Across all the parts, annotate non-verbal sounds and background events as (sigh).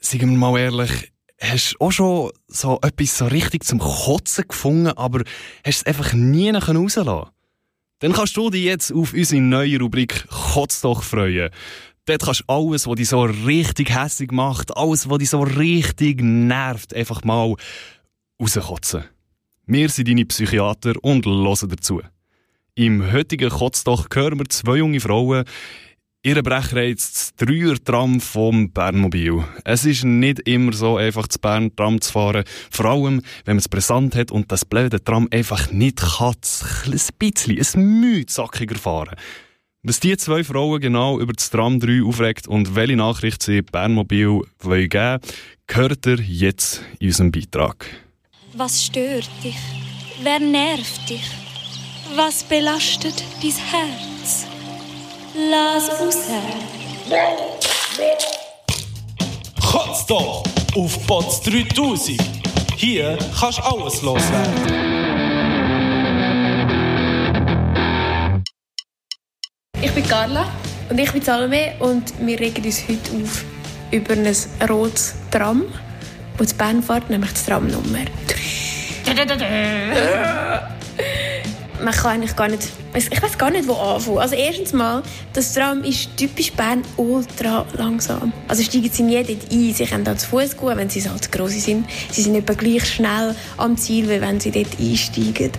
sagen wir mal ehrlich, hast du auch schon so etwas so richtig zum Kotzen gefunden, aber hast es einfach nie rauslassen Dann kannst du dich jetzt auf unsere neue Rubrik Kotz doch freuen. Dort kannst du alles, was dich so richtig hässig macht, alles, was dich so richtig nervt, einfach mal rauskotzen. Wir sind deine Psychiater und hören dazu. Im heutigen Kotzdoch hören wir zwei junge Frauen, Ihre Brechreiz das Dreier-Tram vom Bernmobil. Es ist nicht immer so einfach, das Bern-Tram zu fahren. Vor allem, wenn man es brisant hat und das blöde Tram einfach nicht kann, ein bisschen, ein Mühe sackiger fahren. Was die zwei Frauen genau über das Tram 3 aufregt und welche Nachricht sie Bernmobil wollen geben, hört ihr jetzt in unserem Beitrag. Was stört dich? Wer nervt dich? Was belastet dein Herz? Lass raus. Kotz doch auf Bots 3000. Hier kannst du alles loswerden. Ich bin Carla und ich bin Salome und wir regen uns heute auf über ein rotes Tram, das in Bern fährt, nämlich das Tramnummer 3 (laughs) man kann eigentlich gar nicht, ich weiß gar nicht, wo anfangen. Also erstens mal, das Tram ist typisch Bern ultra langsam. Also steigen sie nie dort ein. Sie können da zu Fuß gehen, wenn sie halt groß sind. Sie sind etwa gleich schnell am Ziel, wie wenn sie dort einsteigen.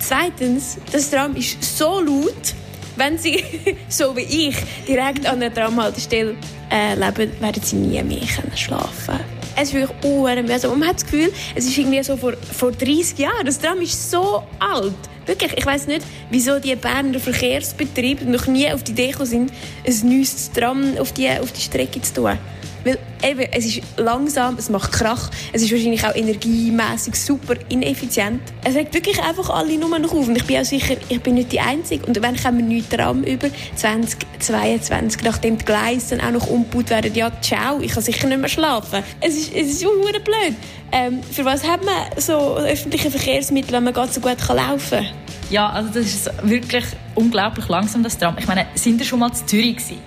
Zweitens, das Tram ist so laut, wenn sie, (laughs) so wie ich, direkt an der Tramhaltestelle äh, leben, werden sie nie mehr schlafen können es ist wirklich unheimlich Man hat das Gefühl, es ist irgendwie so vor, vor 30 Jahren. Das Tram ist so alt. Wirklich, ich weiß nicht, wieso die Berner Verkehrsbetriebe noch nie auf die Idee sind, ein neues Tram auf die, auf die Strecke zu tun. Weil eben, es ist langsam, es macht Krach, es ist wahrscheinlich auch energiemäßig super ineffizient. Es regt wirklich einfach alle nur noch auf. Und ich bin auch sicher, ich bin nicht die Einzige. Und wenn kommen neue Tram über 2022, nachdem die Gleise dann auch noch umgebaut werden, ja, ciao, ich kann sicher nicht mehr schlafen. Es ist, es ist blöd. Ähm, für was hat man so öffentliche Verkehrsmittel, wenn man ganz so gut kann laufen kann? Ja, also das ist wirklich unglaublich langsam, das Tram. Ich meine, sind wir schon mal in Zürich gewesen?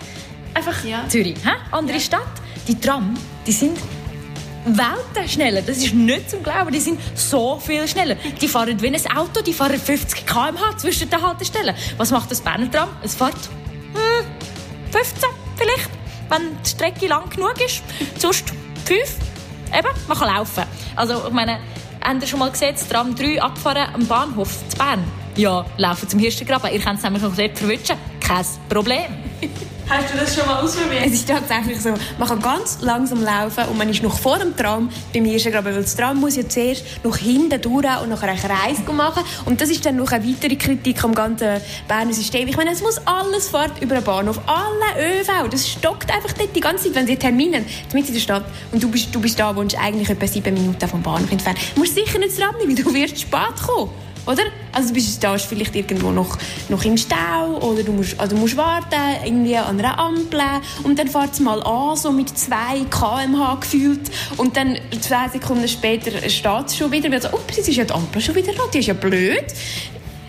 Einfach ja. Zürich, hä? andere ja. Stadt. Die Tram, die sind Welten schneller. Das ist nicht zum Glauben. Die sind so viel schneller. Die fahren wie ein Auto, die fahren 50 km/h zwischen den Haltestellen. Was macht das Berner Tram? Es fährt hm, 15 vielleicht, wenn die Strecke lang genug ist. Sonst 5 eben, man kann laufen. Also, ich meine, habt ihr schon mal gesehen, das Tram 3 abfahren am Bahnhof zu Bern? Ja, laufen zum Hirstengraben. Ihr könnt es nämlich noch selbst verwischen. Kein Problem. (laughs) Hast du das schon mal ausprobiert? Es ist tatsächlich so, man kann ganz langsam laufen und man ist noch vor dem Tram beim Hirstengraben, weil das Tram muss ja zuerst noch hinten durch und noch einen Kreis machen und das ist dann noch eine weitere Kritik am ganzen Berner System. Ich meine, es muss alles fort über den Bahnhof, alle ÖV, das stockt einfach dort die ganze Zeit, wenn sie Termine mit in der Stadt und du bist, du bist da, wohnst eigentlich etwa sieben Minuten vom Bahnhof entfernt. Du musst sicher nicht das nehmen, du wirst spät kommen. Oder? Also du bist da vielleicht irgendwo noch, noch im Stau oder du musst, also musst warten, irgendwie an einer Ampel und dann fährt es mal an, so mit 2 km/h gefühlt und dann zwei Sekunden später steht es schon wieder, weil so, ups, jetzt ist ja die Ampel schon wieder da, die ist ja blöd.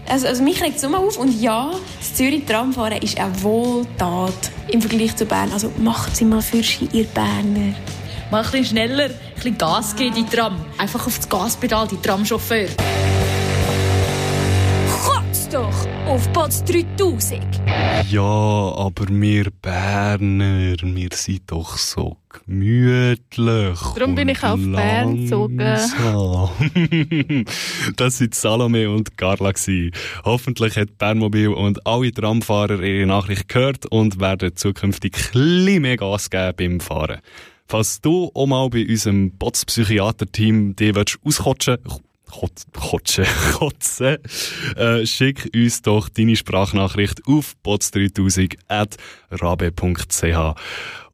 Also, also mich regt es immer auf und ja, das Zürich-Tramfahren ist eine Wohltat im Vergleich zu Bern. Also macht sie mal für ihr Berner. Mal ein bisschen schneller, ein bisschen Gas geben, die Tram. Einfach auf das Gaspedal, die Tramchauffeur doch auf Pots 3000. Ja, aber wir Berner, wir sind doch so gemütlich. Darum bin ich auf Bern gezogen. (laughs) das waren Salome und Carla. Hoffentlich hat Bernmobil und alle Tramfahrer ihre Nachricht gehört und werden zukünftig ein mehr Gas geben beim Fahren. Falls du auch mal bei unserem Bots-Psychiater-Team dich auskotschen willst, Kotze, (laughs) Kotze, äh, schick uns doch deine Sprachnachricht auf bots3000.rabe.ch.